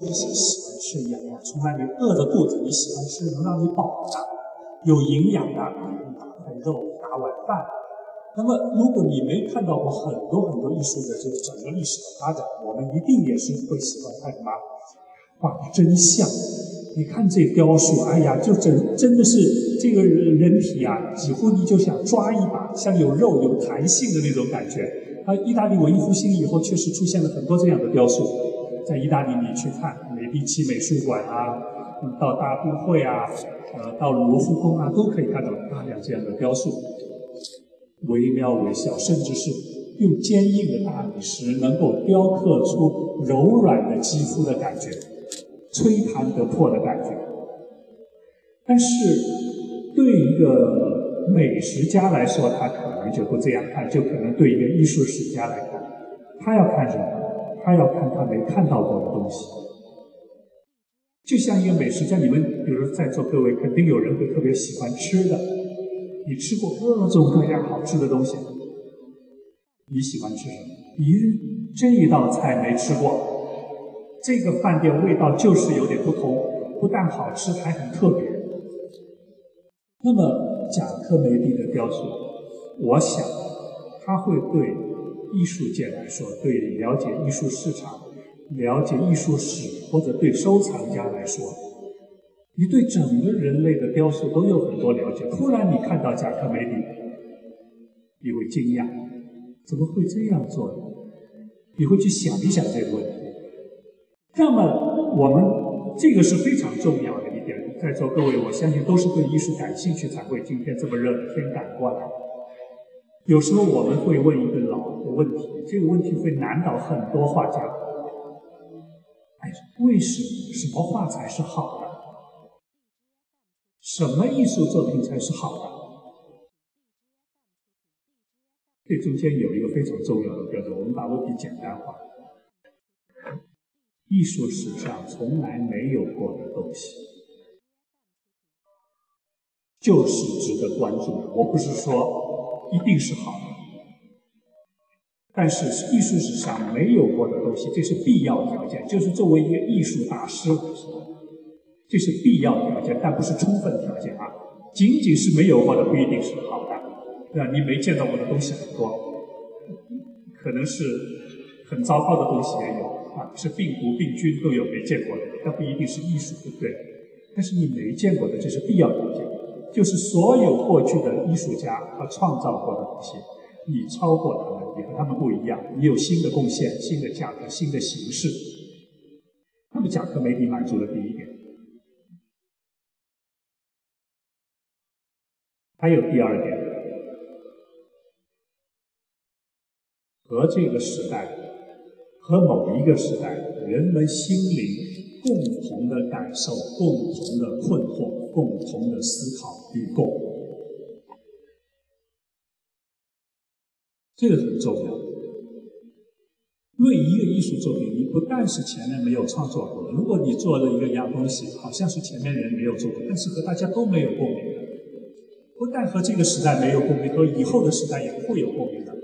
一些喜欢吃一样的，从来没饿着肚子，你喜欢吃能让你饱的、有营养的，大块肉，大碗饭。那么，如果你没看到过很多很多艺术的这个整个历史的发展，我们一定也是会喜欢看什么画的真像。你看这雕塑，哎呀，就真真的是这个人体啊，几乎你就想抓一把，像有肉有弹性的那种感觉。啊，意大利文艺复兴以后，确实出现了很多这样的雕塑。在意大利，你去看美第奇美术馆啊，到大都会啊，呃，到卢浮宫啊，都可以看到大量这样的雕塑。惟妙惟肖，甚至是用坚硬的大理石能够雕刻出柔软的肌肤的感觉，吹弹得破的感觉。但是，对一个美食家来说，他可能就不这样看；就可能对一个艺术史家来看，他要看什么？他要看他没看到过的东西。就像一个美食家，你们比如在座各位，肯定有人会特别喜欢吃的。你吃过各种各样好吃的东西，你喜欢吃什么？咦，这一道菜没吃过，这个饭店味道就是有点不同，不但好吃，还很特别。那么贾科梅蒂的雕塑，我想他会对艺术界来说，对了解艺术市场、了解艺术史或者对收藏家来说。你对整个人类的雕塑都有很多了解，突然你看到贾科梅蒂，你会惊讶，怎么会这样做呢？你会去想一想这个问题。那么我们这个是非常重要的一点，在座各位，我相信都是对艺术感兴趣才会今天这么热的天赶过来。有时候我们会问一个老的问题，这个问题会难倒很多画家。哎，为什么什么画才是好的？什么艺术作品才是好的？这中间有一个非常重要的标准，我们把问题简单化。艺术史上从来没有过的东西，就是值得关注的。我不是说一定是好的，但是艺术史上没有过的东西，这是必要条件，就是作为一个艺术大师来说。这是必要条件，但不是充分条件啊！仅仅是没有过的不一定是好的，对吧？你没见到过的东西很多，可能是很糟糕的东西也有啊，是病毒、病菌都有没见过的，但不一定是艺术，对不对？但是你没见过的，这是必要条件，就是所有过去的艺术家他创造过的东西，你超过他们，你和他们不一样，你有新的贡献、新的价值、新的形式。那么贾科梅蒂满足了第一点。还有第二点，和这个时代，和某一个时代人们心灵共同的感受、共同的困惑、共同的思考与共，这个很重要。因为一个艺术作品，你不但是前面没有创作过，如果你做了一个样东西，好像是前面人没有做过，但是和大家都没有共鸣的。不但和这个时代没有共鸣，和以后的时代也不会有共鸣的，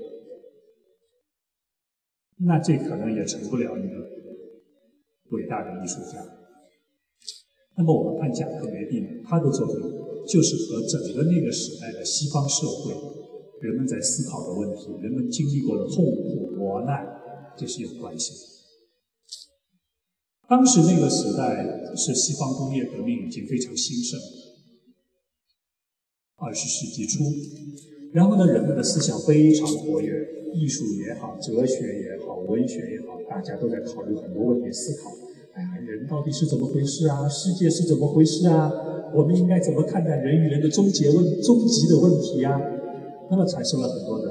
那这可能也成不了一个伟大的艺术家。那么我们看贾科梅蒂，他的作品就是和整个那个时代的西方社会人们在思考的问题、人们经历过的痛苦磨难，这是有关系的。当时那个时代是西方工业革命已经非常兴盛。二十世纪初，然后呢，人们的思想非常活跃，艺术也好，哲学也好，文学也好，大家都在考虑很多问题，思考：哎呀，人到底是怎么回事啊？世界是怎么回事啊？我们应该怎么看待人与人的终结问、终极的问题呀？那么产生了很多的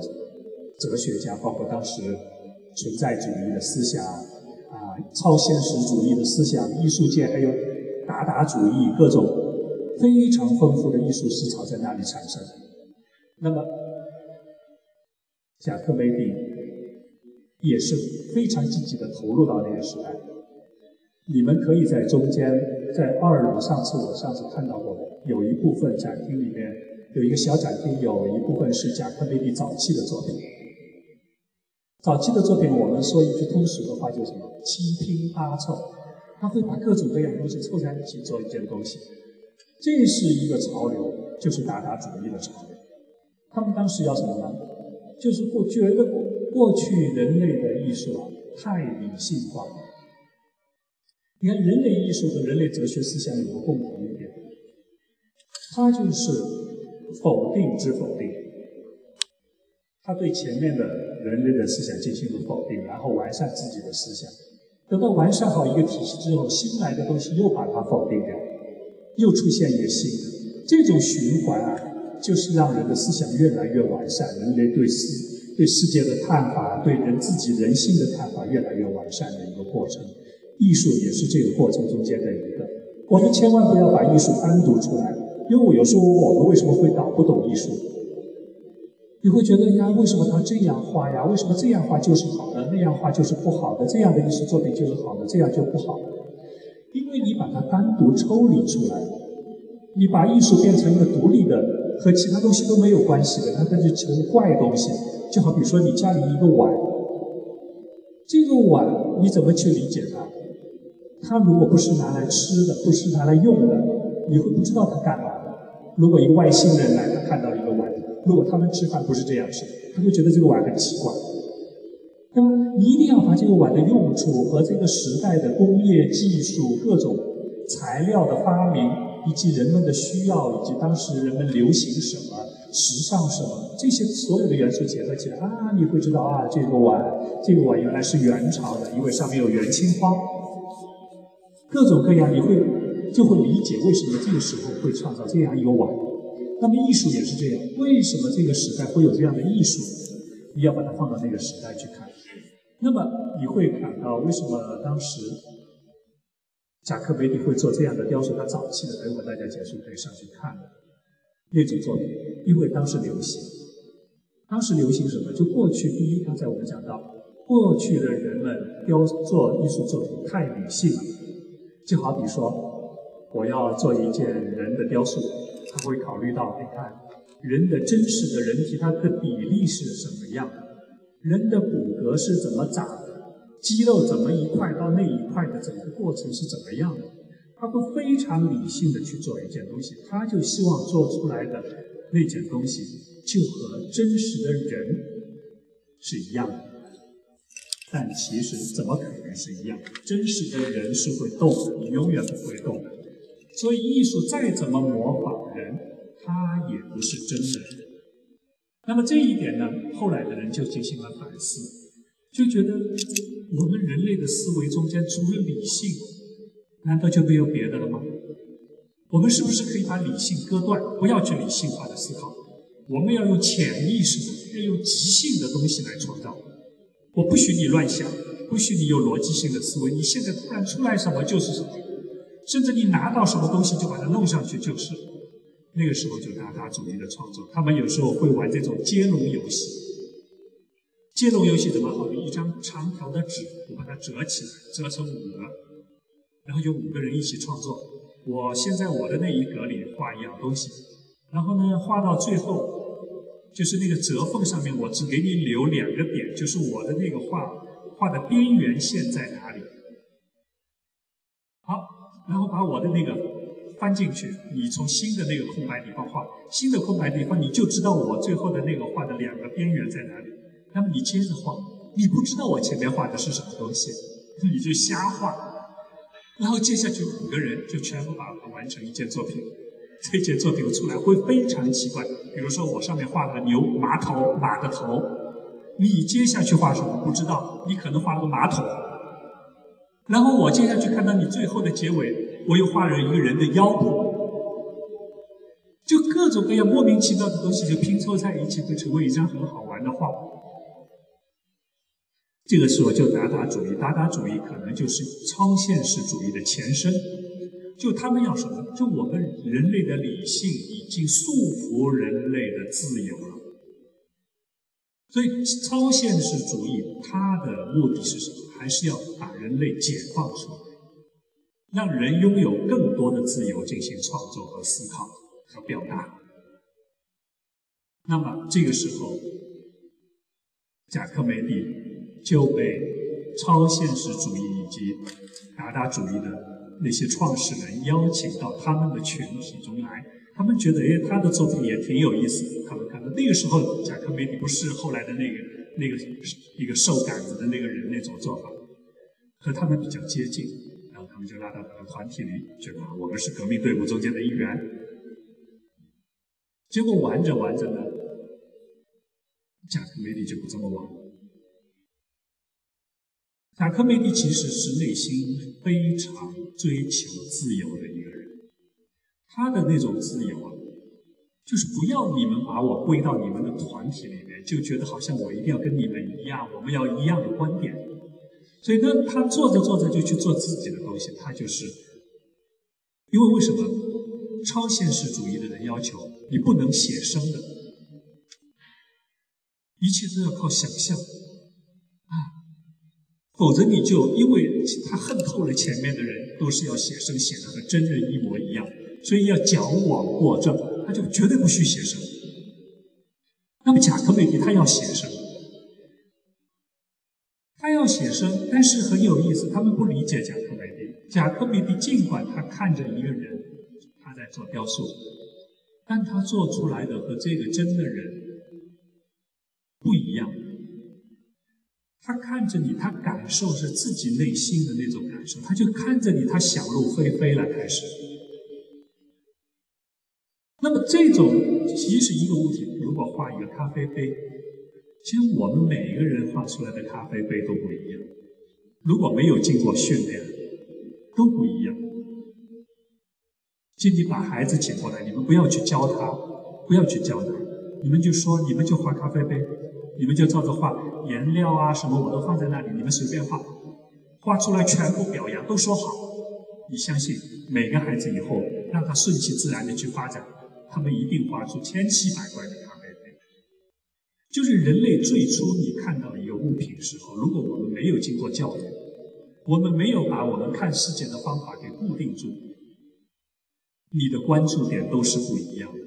哲学家，包括当时存在主义的思想啊，超现实主义的思想，艺术界还有达达主义各种。非常丰富的艺术思潮在那里产生。那么，贾科梅蒂也是非常积极的投入到那个时代。你们可以在中间，在二楼，上次我上次看到过，有一部分展厅里面有一个小展厅，有一部分是贾科梅蒂早期的作品。早期的作品，我们说一句通俗的话，就是什么七拼八凑。他会把各种各样东西凑在一起做一件东西。这是一个潮流，就是达达主义的潮流。他们当时要什么呢？就是不觉得过去人类的艺术啊太理性化了。你看，人类艺术和人类哲学思想有个共同点，它就是否定之否定。他对前面的人类的思想进行了否定，然后完善自己的思想。等到完善好一个体系之后，新来的东西又把它否定掉，又出现一个新的。这种循环啊，就是让人的思想越来越完善，人类对世对世界的看法，对人自己人性的看法越来越完善的一个过程。艺术也是这个过程中间的一个。我们千万不要把艺术单独出来，因为我有时候我们为什么会搞不懂艺术？你会觉得呀，为什么他这样画呀？为什么这样画就是好的，那样画就是不好的？这样的艺术作品就是好的，这样就不好？因为你把它单独抽离出来，你把艺术变成一个独立的，和其他东西都没有关系的，它那就成怪东西。就好比说你家里一个碗，这个碗你怎么去理解它？它如果不是拿来吃的，不是拿来用的，你会不知道它干嘛。如果一个外星人来，他看到一个碗。如果他们吃饭不是这样吃，他会觉得这个碗很奇怪。那么你一定要把这个碗的用处和这个时代的工业技术、各种材料的发明，以及人们的需要，以及当时人们流行什么、时尚什么，这些所有的元素结合起来啊，你会知道啊，这个碗，这个碗原来是元朝的，因为上面有元青花，各种各样，你会就会理解为什么这个时候会创造这样一个碗。那么艺术也是这样，为什么这个时代会有这样的艺术？你要把它放到那个时代去看。那么你会感到为什么当时贾科梅蒂会做这样的雕塑？他早期的，等会大家结束可以上去看那种作品，因为当时流行。当时流行什么？就过去第一，刚才我们讲到，过去的人们雕做艺术作品太理性了，就好比说，我要做一件人的雕塑。他会考虑到，你看人的真实的人体，它的比例是什么样的？人的骨骼是怎么长？肌肉怎么一块到那一块的整个过程是怎么样的？他会非常理性的去做一件东西，他就希望做出来的那件东西就和真实的人是一样的。但其实怎么可能是一样？真实的人是会动的，你永远不会动的。所以艺术再怎么模仿人，它也不是真的。那么这一点呢，后来的人就进行了反思，就觉得我们人类的思维中间除了理性，难道就没有别的了吗？我们是不是可以把理性割断，不要去理性化的思考？我们要用潜意识，要用即兴的东西来创造。我不许你乱想，不许你有逻辑性的思维。你现在突然出来什么就是什么。甚至你拿到什么东西就把它弄上去，就是那个时候就达达主义的创作。他们有时候会玩这种接龙游戏。接龙游戏怎么好？一张长条的纸，我把它折起来，折成五格，然后有五个人一起创作。我先在我的那一格里画一样东西，然后呢，画到最后，就是那个折缝上面，我只给你留两个点，就是我的那个画画的边缘线在哪里。好然后把我的那个翻进去，你从新的那个空白地方画，新的空白地方你就知道我最后的那个画的两个边缘在哪里。那么你接着画，你不知道我前面画的是什么东西，你就瞎画。然后接下去五个人就全部把它完成一件作品，这件作品出来会非常奇怪。比如说我上面画了牛马头马的头，你接下去画什么不知道，你可能画个马桶。然后我接下去看到你最后的结尾，我又画了一个人的腰部，就各种各样莫名其妙的东西就拼凑在一起，会成为一张很好玩的画。这个时候就达达主义，达达主义可能就是超现实主义的前身。就他们要什么？就我们人类的理性已经束缚人类的自由了。所以超现实主义它的目的是什么？还是要把人类解放出来，让人拥有更多的自由进行创作和思考和表达。那么这个时候，贾科梅蒂就被超现实主义以及达达主义的那些创始人邀请到他们的群体中来，他们觉得哎，他的作品也挺有意思的。他们看到那个时候，贾科梅蒂不是后来的那个那个一个瘦杆子的那个人那种做法，和他们比较接近，然后他们就拉到他的团体里，觉得我们是革命队伍中间的一员。结果玩着玩着呢，贾科梅蒂就不这么玩了。贾科梅蒂其实是内心非常追求自由的一个人，他的那种自由啊，就是不要你们把我归到你们的团体里面，就觉得好像我一定要跟你们一样，我们要一样的观点。所以呢，他做着做着就去做自己的东西，他就是，因为为什么超现实主义的人要求你不能写生的，一切都要靠想象。否则你就因为他恨透了前面的人，都是要写生写的和真人一模一样，所以要矫枉过正，他就绝对不许写生。那么贾科梅蒂他要写生，他要写生，但是很有意思，他们不理解贾科梅蒂。贾科梅蒂尽管他看着一个人，他在做雕塑，但他做出来的和这个真的人不一样。他看着你，他感受是自己内心的那种感受，他就看着你，他想入非非了，开始。那么这种其实一个物体，如果画一个咖啡杯，其实我们每一个人画出来的咖啡杯都不一样。如果没有经过训练，都不一样。今天把孩子请过来，你们不要去教他，不要去教他，你们就说，你们就画咖啡杯。你们就照着画，颜料啊什么我都放在那里，你们随便画，画出来全部表扬，都说好。你相信每个孩子以后让他顺其自然的去发展，他们一定画出千奇百怪的咖啡杯。就是人类最初你看到一个物品的时候，如果我们没有经过教育，我们没有把我们看世界的方法给固定住，你的关注点都是不一样的。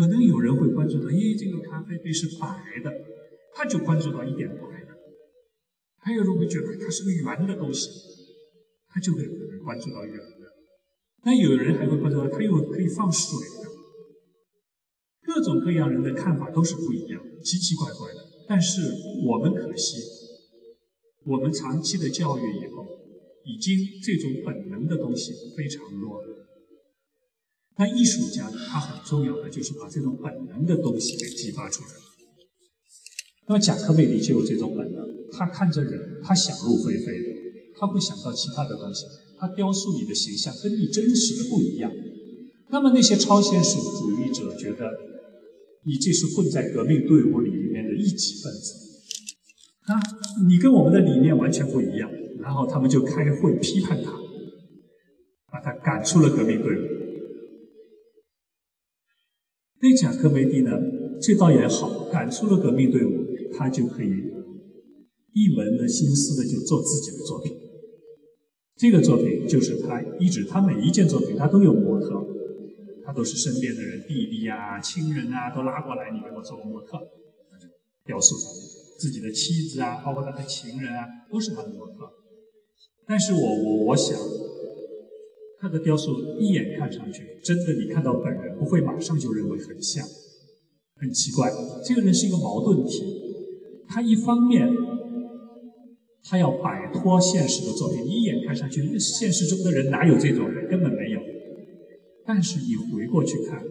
可能有人会关注到，咦，这个咖啡杯是白的，他就关注到一点白的；还有人会觉得它是个圆的东西，他就会关注到圆的。那有人还会关注到，它又可以放水的。各种各样人的看法都是不一样，奇奇怪怪的。但是我们可惜，我们长期的教育以后，已经这种本能的东西非常弱了。那艺术家？他很重要的就是把这种本能的东西给激发出来。那么贾科梅蒂就有这种本能，他看着人，他想入非非的，他会想到其他的东西。他雕塑你的形象跟你真实的不一样。那么那些超现实主义者觉得你这是混在革命队伍里面的一级分子啊，你跟我们的理念完全不一样。然后他们就开会批判他，把他赶出了革命队伍。那贾科梅蒂呢？这倒也好，赶出了革命队伍，他就可以一门的心思的就做自己的作品。这个作品就是他一直，他每一件作品他都有模特，他都是身边的人，弟弟啊、亲人啊都拉过来，你给我做个模特，雕塑自己的妻子啊，包括他的情人啊，都是他的模特。但是我我我想。他的雕塑一眼看上去，真的你看到本人不会马上就认为很像，很奇怪。这个人是一个矛盾体，他一方面他要摆脱现实的作品，一眼看上去现实中的人哪有这种人，根本没有。但是你回过去看，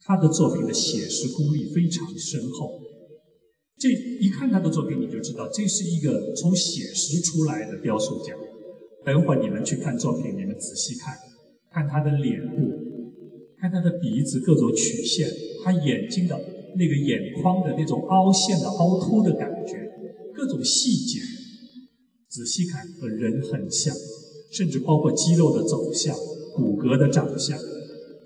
他的作品的写实功力非常深厚。这一看他的作品，你就知道这是一个从写实出来的雕塑家。等会你们去看作品，你们仔细看，看他的脸部，看他的鼻子各种曲线，他眼睛的那个眼眶的那种凹陷的凹凸的感觉，各种细节，仔细看和人很像，甚至包括肌肉的走向、骨骼的长相。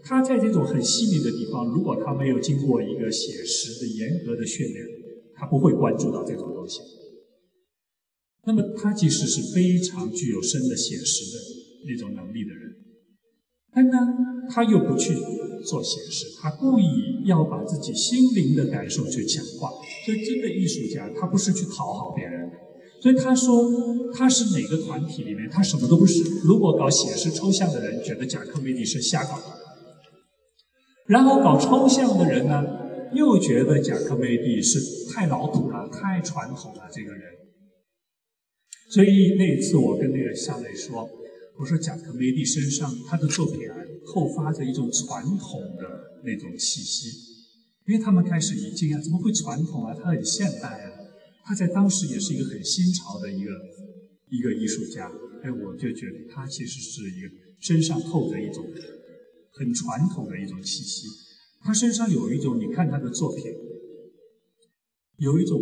他在这种很细腻的地方，如果他没有经过一个写实的严格的训练，他不会关注到这种东西。那么他其实是非常具有深的写实的那种能力的人，但呢，他又不去做写实，他故意要把自己心灵的感受去强化。所以，真的艺术家他不是去讨好别人，所以他说他是哪个团体里面，他什么都不是。如果搞写实抽象的人觉得贾科梅蒂是瞎搞，然后搞抽象的人呢，又觉得贾科梅蒂是太老土了、太传统了这个人。所以那一次我跟那个夏磊说，我说贾科梅蒂身上他的作品啊，后发着一种传统的那种气息，因为他们开始一惊啊，怎么会传统啊？他很现代啊。他在当时也是一个很新潮的一个一个艺术家，哎，我就觉得他其实是一个身上透着一种很传统的一种气息。他身上有一种，你看他的作品，有一种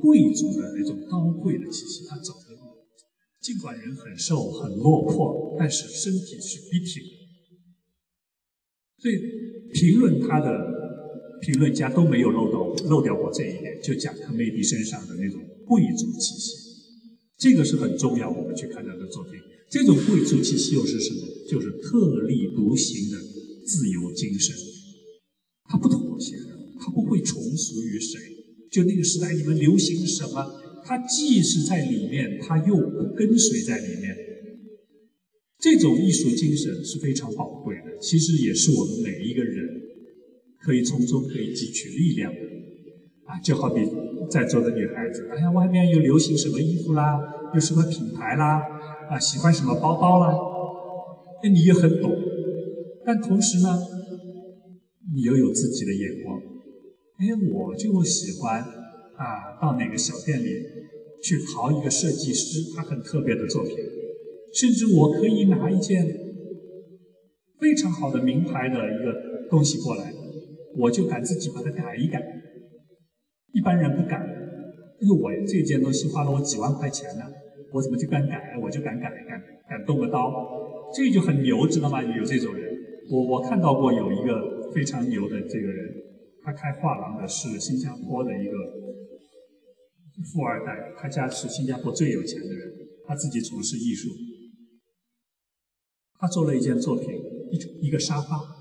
贵族的那种高贵的气息。他走，尽管人很瘦很落魄，但是身体是笔挺的。所以评论他的。评论家都没有漏到漏掉过这一点，就讲科梅蒂身上的那种贵族气息，这个是很重要。我们去看他的作品，这种贵族气息又是什么？就是特立独行的自由精神。他不妥协的，他不会从属于谁。就那个时代，你们流行什么，他既是在里面，他又不跟随在里面。这种艺术精神是非常宝贵的，其实也是我们每一个人。可以从中可以汲取力量的啊，就好比在座的女孩子，哎呀，外面又流行什么衣服啦，有什么品牌啦，啊，喜欢什么包包啦，那你也很懂，但同时呢，你又有自己的眼光，哎，我就喜欢啊，到哪个小店里去淘一个设计师他很特别的作品，甚至我可以拿一件非常好的名牌的一个东西过来。我就敢自己把它改一改，一般人不敢。因为，我这件东西花了我几万块钱呢，我怎么就敢改？我就敢改，敢敢动个刀，这就很牛，知道吗？有这种人，我我看到过有一个非常牛的这个人，他开画廊的是新加坡的一个富二代，他家是新加坡最有钱的人，他自己从事艺术，他做了一件作品，一一个沙发。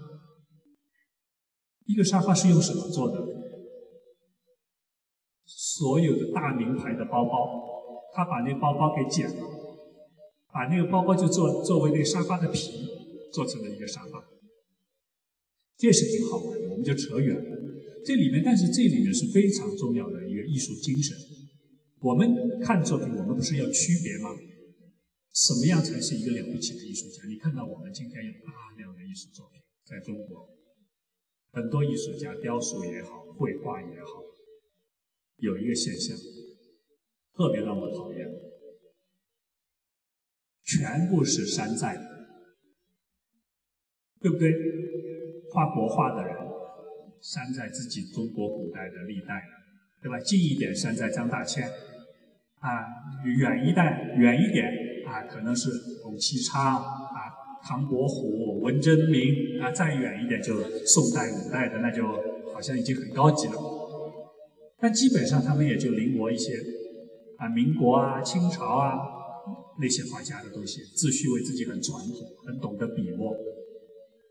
一个沙发是用什么做的？所有的大名牌的包包，他把那个包包给剪了，把那个包包就做作为那个沙发的皮，做成了一个沙发。这是挺好玩的，我们就扯远了。这里面，但是这里面是非常重要的一个艺术精神。我们看作品，我们不是要区别吗？什么样才是一个了不起的艺术家？你看到我们今天有大量的艺术作品在中国。很多艺术家，雕塑也好，绘画也好，有一个现象，特别让我讨厌，全部是山寨，对不对？画国画的人，山寨自己中国古代的历代，对吧？近一点山寨张大千，啊，远一代远一点啊，可能是董其昌啊。唐伯虎、文征明啊，再远一点就宋代、五代的，那就好像已经很高级了。但基本上他们也就临摹一些啊，民国啊、清朝啊那些画家的东西，自诩为自己很传统、很懂得笔墨。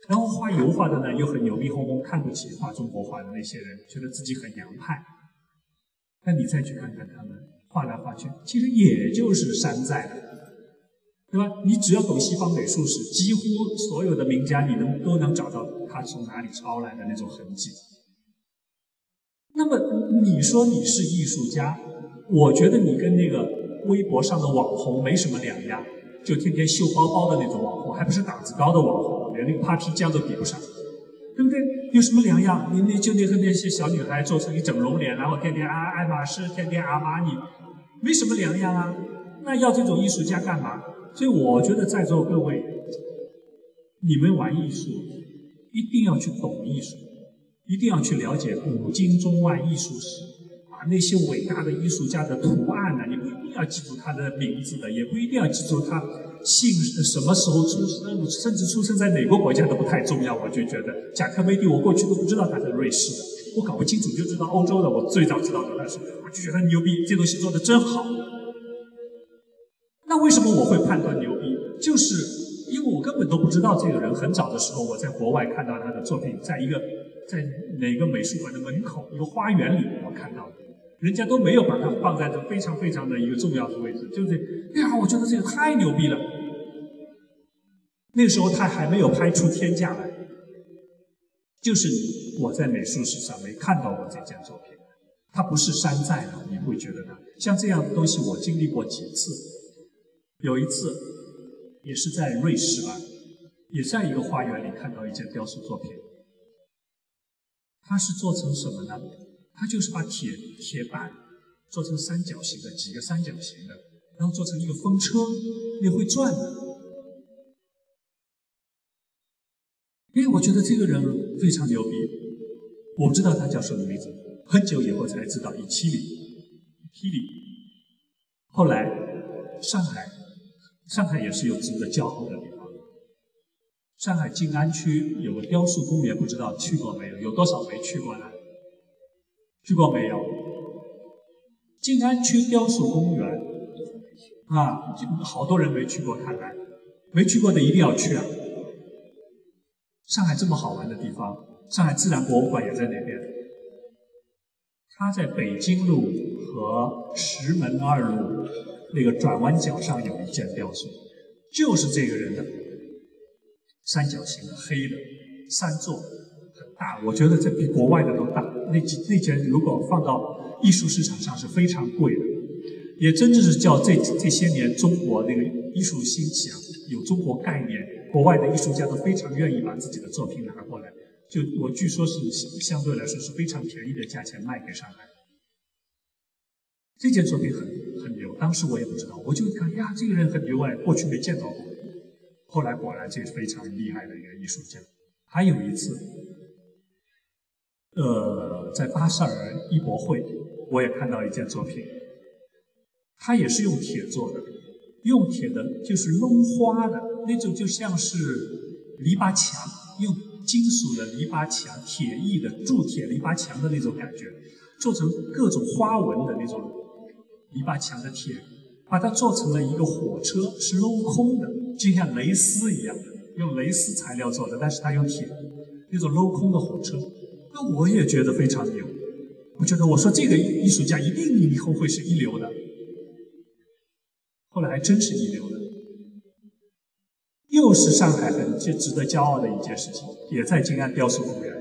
然后画油画的呢，又很牛逼哄哄，看不起画中国画的那些人，觉得自己很洋派。那你再去看看他们画来画去，其实也就是山寨的。对吧？你只要懂西方美术史，几乎所有的名家，你能都能找到他从哪里抄来的那种痕迹。那么你说你是艺术家，我觉得你跟那个微博上的网红没什么两样，就天天秀包包的那种网红，还不是档次高的网红，连那个 Papi 酱都比不上，对不对？有什么两样？你你就那和那些小女孩做成一整容脸，然后天天啊爱马仕，天天阿玛尼，没什么两样啊。那要这种艺术家干嘛？所以我觉得在座各位，你们玩艺术一定要去懂艺术，一定要去了解古今中外艺术史，那些伟大的艺术家的图案呢，你不一定要记住他的名字的，也不一定要记住他姓什么时候出生，甚至出生在哪个国家都不太重要。我就觉得贾科梅蒂，我过去都不知道他是瑞士的，我搞不清楚就知道欧洲的，我最早知道的但是，我就觉得牛逼，这东西做的真好。那为什么我会判断牛逼？就是因为我根本都不知道这个人。很早的时候，我在国外看到他的作品，在一个在哪个美术馆的门口一个花园里，我看到的。人家都没有把它放在这非常非常的一个重要的位置，对不对？哎呀，我觉得这个太牛逼了。那时候他还没有拍出天价来，就是我在美术史上没看到过这件作品，它不是山寨的，你会觉得它像这样的东西，我经历过几次。有一次，也是在瑞士吧，也在一个花园里看到一件雕塑作品，它是做成什么呢？他就是把铁铁板做成三角形的几个三角形的，然后做成一个风车，那会转的。哎，我觉得这个人非常牛逼，我不知道他叫什么名字，很久以后才知道，伊七里，七里。后来上海，上海也是有值得骄傲的地方。上海静安区有个雕塑公园，不知道去过没有？有多少没去过呢？去过没有？静安区雕塑公园啊，好多人没去过，看来没去过的一定要去啊！上海这么好玩的地方，上海自然博物馆也在那边。它在北京路和石门二路那个转弯角上有一件雕塑，就是这个人的三角形的黑的三座很。大，我觉得这比国外的都大。那几那件如果放到艺术市场上是非常贵的，也真的是叫这这些年中国那个艺术兴起啊，有中国概念，国外的艺术家都非常愿意把自己的作品拿过来。就我据说是相对来说是非常便宜的价钱卖给上海。这件作品很很牛，当时我也不知道，我就看呀，这个人很牛哎，过去没见到过。后来果然这是非常厉害的一个艺术家。还有一次。呃，在巴塞尔艺博会，我也看到一件作品，它也是用铁做的，用铁的就是弄花的那种，就像是篱笆墙，用金属的篱笆墙、铁艺的铸铁篱笆墙的那种感觉，做成各种花纹的那种篱笆墙的铁，把它做成了一个火车，是镂空的，就像蕾丝一样的，用蕾丝材料做的，但是它用铁，那种镂空的火车。那我也觉得非常牛，我觉得我说这个艺术家一定以后会是一流的，后来还真是一流的，又是上海很值值得骄傲的一件事情，也在静安雕塑公园，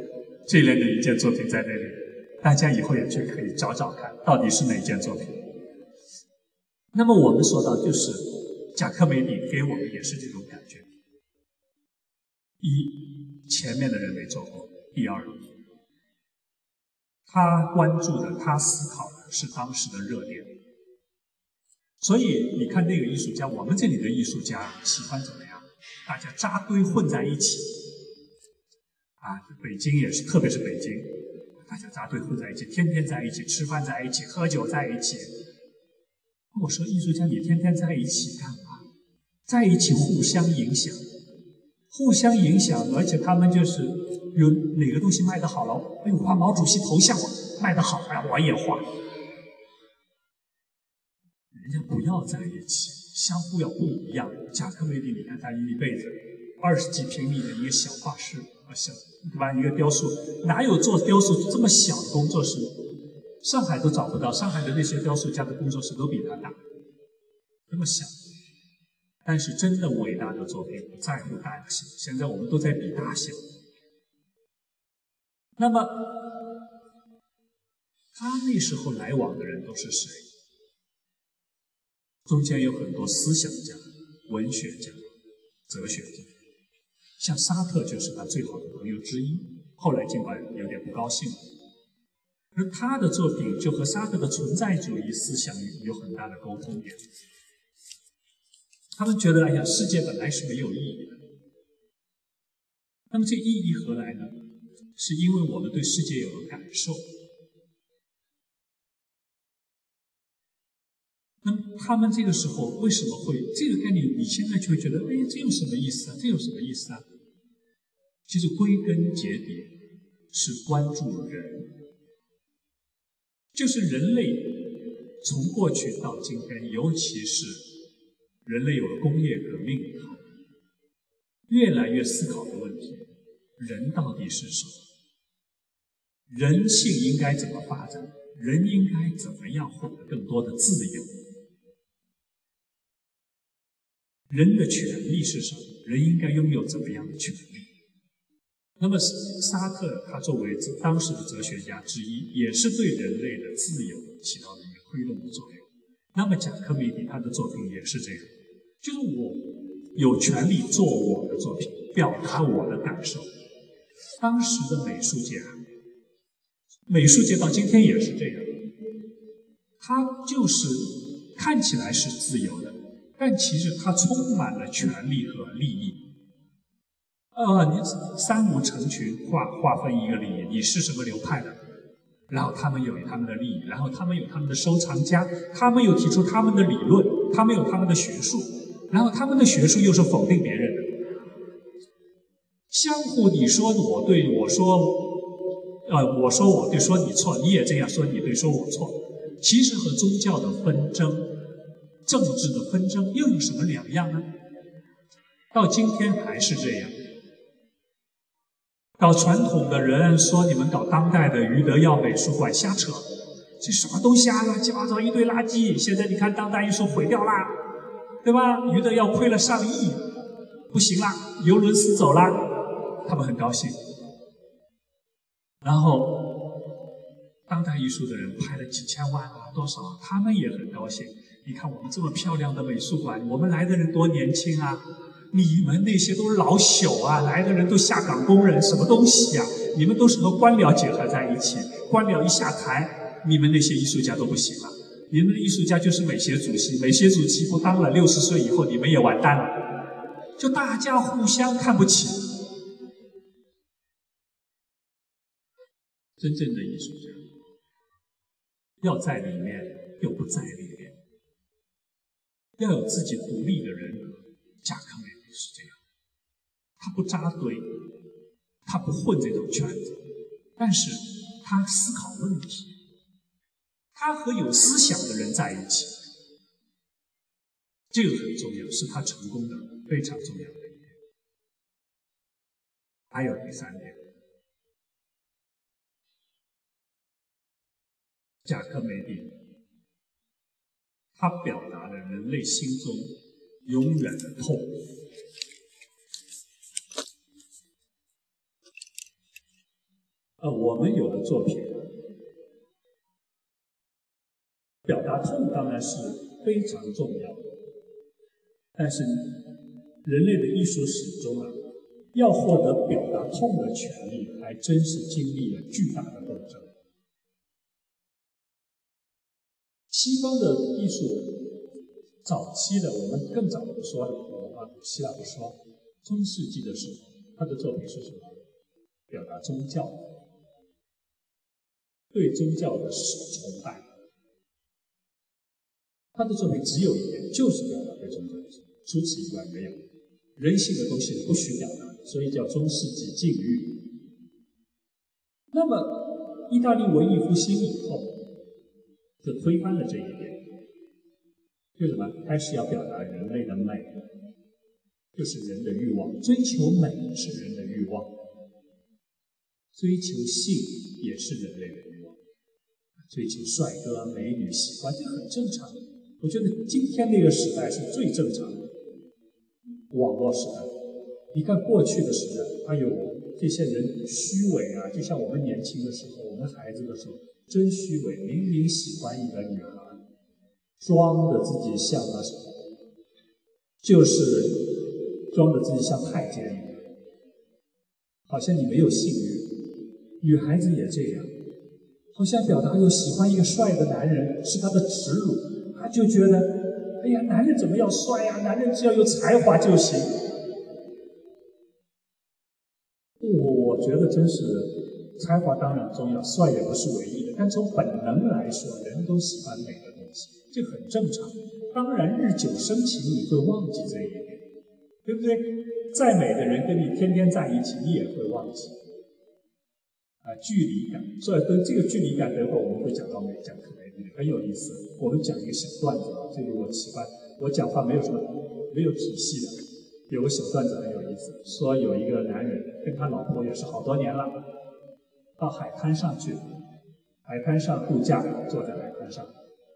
这类的一件作品在那里，大家以后也去可以找找看，到底是哪件作品。那么我们说到就是贾科梅蒂给我们也是这种感觉，一前面的人没做过，第二。他关注的，他思考的是当时的热点，所以你看那个艺术家，我们这里的艺术家喜欢怎么样？大家扎堆混在一起，啊，北京也是，特别是北京，大家扎堆混在一起，天天在一起吃饭，在一起喝酒，在一起。我说艺术家，你天天在一起干嘛？在一起互相影响，互相影响，而且他们就是。有哪个东西卖得好了？哎，画毛主席头像卖得好，哎，我也画。人家不要在一起，相互要不一样。贾科梅蒂，你看他一辈子二十几平米的一个小画室，啊小对吧？一个雕塑，哪有做雕塑这么小的工作室？上海都找不到，上海的那些雕塑家的工作室都比他大，那么小。但是真的伟大的作品不在乎大小，现在我们都在比大小。那么，他那时候来往的人都是谁？中间有很多思想家、文学家、哲学家，像沙特就是他最好的朋友之一。后来尽管有点不高兴，而他的作品就和沙特的存在主义思想有很大的沟通点。他们觉得，哎呀，世界本来是没有意义的。那么这意义何来呢？是因为我们对世界有了感受，那他们这个时候为什么会这个概念？你现在就会觉得，哎，这有什么意思啊？这有什么意思啊？其实归根结底是关注人，就是人类从过去到今天，尤其是人类有了工业革命以后，越来越思考的问题：人到底是什么？人性应该怎么发展？人应该怎么样获得更多的自由？人的权利是什么？人应该拥有怎么样的权利？那么，沙特他作为当时的哲学家之一，也是对人类的自由起到了一个推动的作用。那么，贾科梅蒂他的作品也是这样，就是我有权利做我的作品，表达我的感受。当时的美术界，美术界到今天也是这样，它就是看起来是自由的，但其实它充满了权利和利益。呃，你三五成群划划分一个利益，你是什么流派的？然后他们有他们的利益，然后他们有他们的收藏家，他们又提出他们的理论，他们有他们的学术，然后他们的学术又是否定别人的，相互你说我对，我说，呃，我说我对，说你错，你也这样说你对，说我错，其实和宗教的纷争、政治的纷争又有什么两样呢？到今天还是这样。搞传统的人说你们搞当代的余德耀美术馆瞎扯，这什么东西啊？乱七八糟一堆垃圾！现在你看当代艺术毁掉啦，对吧？余德耀亏了上亿，不行啦，尤伦斯走啦，他们很高兴。然后当代艺术的人拍了几千万啊，多少？他们也很高兴。你看我们这么漂亮的美术馆，我们来的人多年轻啊！你们那些都是老朽啊，来的人都下岗工人，什么东西呀？你们都是和官僚结合在一起，官僚一下台，你们那些艺术家都不行了。你们的艺术家就是美协主席，美协主席不当了，六十岁以后你们也完蛋了。就大家互相看不起。真正的艺术家要在里面，又不在里面，要有自己独立的人格，甲壳美。是这样，他不扎堆，他不混这种圈子，但是他思考问题，他和有思想的人在一起，这个很重要，是他成功的非常重要的一点。还有第三点，贾科梅蒂，他表达了人类心中永远的痛。呃，我们有的作品表达痛当然是非常重要，但是人类的艺术史中啊，要获得表达痛的权利，还真是经历了巨大的斗争。西方的艺术早期的，我们更早不说，啊，古希腊不说，中世纪的时候，他的作品是什么？表达宗教。对宗教的崇拜，他的作品只有一点，就是表达对宗教的崇拜，除此以外没有。人性的东西不许表达，所以叫中世纪禁欲。那么，意大利文艺复兴以后，就推翻了这一点，就什么？开始要表达人类的美，就是人的欲望，追求美是人的欲望，追求性也是人类的欲望。追求帅哥美女，喜欢这很正常。我觉得今天那个时代是最正常的，网络时代。你看过去的时代，哎呦，这些人虚伪啊，就像我们年轻的时候，我们孩子的时候，真虚伪。明明喜欢一个女孩，装的自己像那什么，就是装的自己像太监一样，好像你没有性欲。女孩子也这样。好像表达有喜欢一个帅的男人是她的耻辱，她就觉得，哎呀，男人怎么要帅呀？男人只要有才华就行。我我觉得真是，才华当然重要，帅也不是唯一的。但从本能来说，人都喜欢美的东西，这很正常。当然，日久生情，你会忘记这一点，对不对？再美的人跟你天天在一起，你也会忘记。啊，距离感，所以跟这个距离感，等会我们会讲到美，讲可美，很有意思。我们讲一个小段子啊，这里我喜欢，我讲话没有什么没有体系的，有个小段子很有意思，说有一个男人跟他老婆也是好多年了，到海滩上去，海滩上度假，坐在海滩上，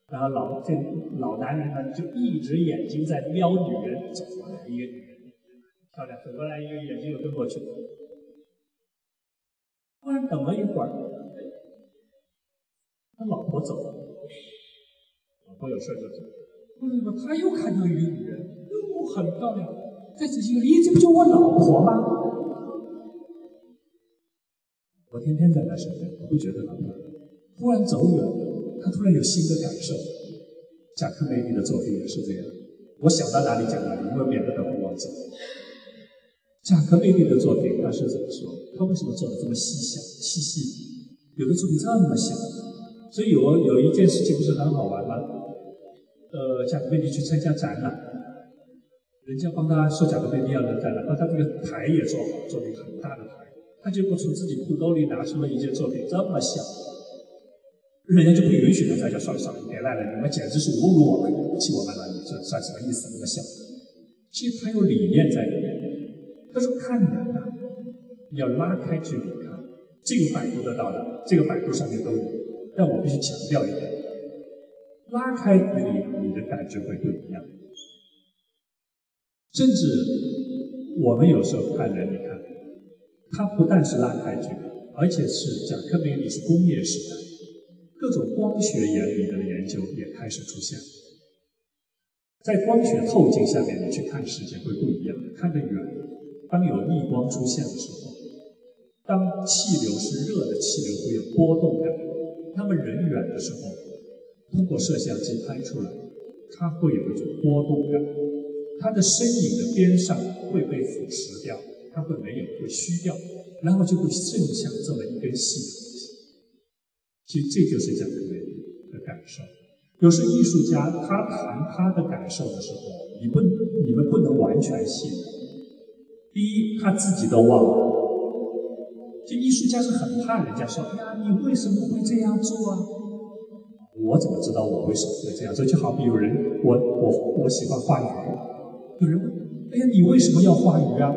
然后老这老男人呢就一直眼睛在瞄女人，走过来一个女人，漂亮，走过来一个眼睛又跟过去了，突然等了一会儿，他老婆走了，老婆有事就走，了。一会儿他又看到一个女人，哟，很漂亮，再仔细一，这不就我老婆吗？我天天在他身边，我不觉得他漂亮。突然走远了，他突然有新的感受。贾克梅利的作品也是这样，我想到哪里讲哪里，因为免得等会忘记。贾克梅利的作品他是怎么说？他为什么做的这么细小、细细？有的作品这么小，所以有有一件事情不是很好玩吗？呃，贾克梅利去参加展览，人家帮他说贾克梅利要的展览，把他这个台也做好，做了一个很大的台，他结果从自己裤兜里拿出了一件作品，这么小。人家就不允许他在家算了算了，别来了，你们简直是侮辱我们，气我们了，你这算什么意思？那么小，其实他有理念在里面。他说看人啊，要拉开距离看，这个百度得到的，这个百度上面都有。但我必须强调一点，拉开距离，你的感觉会不一样。甚至我们有时候看人，你看，它不但是拉开距离，而且是讲特别你是工业时代。各种光学原理的研究也开始出现，在光学透镜下面，你去看世界会不一样，看得远。当有逆光出现的时候，当气流是热的气流会有波动感，那么人远的时候，通过摄像机拍出来，它会有一种波动感，它的身影的边上会被腐蚀掉，它会没有，会虚掉，然后就会剩下这么一根细的东西。其实这就是讲美的感受。有时艺术家他谈他的感受的时候，你不，你们不能完全信。第一，他自己都忘了。这艺术家是很怕人家说：“哎呀，你为什么会这样做啊？”我怎么知道我为什么会这样做？就好比有人，我我我喜欢画鱼，有人问：“哎呀，你为什么要画鱼啊？”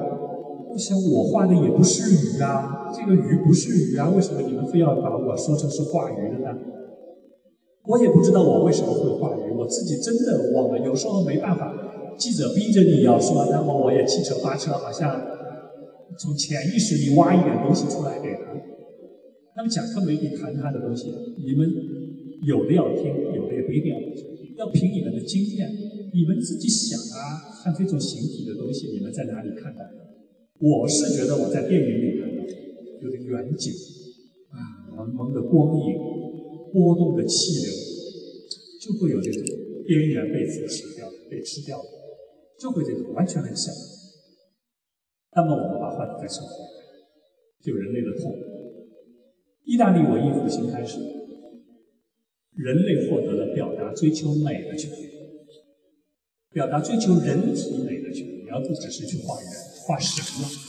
我想我画的也不是鱼啊，这个鱼不是鱼啊，为什么你们非要把我说成是画鱼的呢？我也不知道我为什么会画鱼，我自己真的忘了。有时候没办法，记者逼着你要说，那么我也七扯八扯，好像从潜意识里挖一点东西出来给他。那么贾克梅利谈他的东西，你们有的要听，有的也不一定要听，要凭你们的经验，你们自己想啊，像这种形体的东西，你们在哪里看到的？我是觉得我在电影里看到，有个远景，啊，蒙蒙的光影，波动的气流，就会有这种边缘被腐蚀掉、被吃掉，就会这种完全很像。那么我们把话题再说回来，就人类的痛。意大利文艺复兴开始，人类获得了表达追求美的权利，表达追求人体美的权利，而不只是去画人。画什么。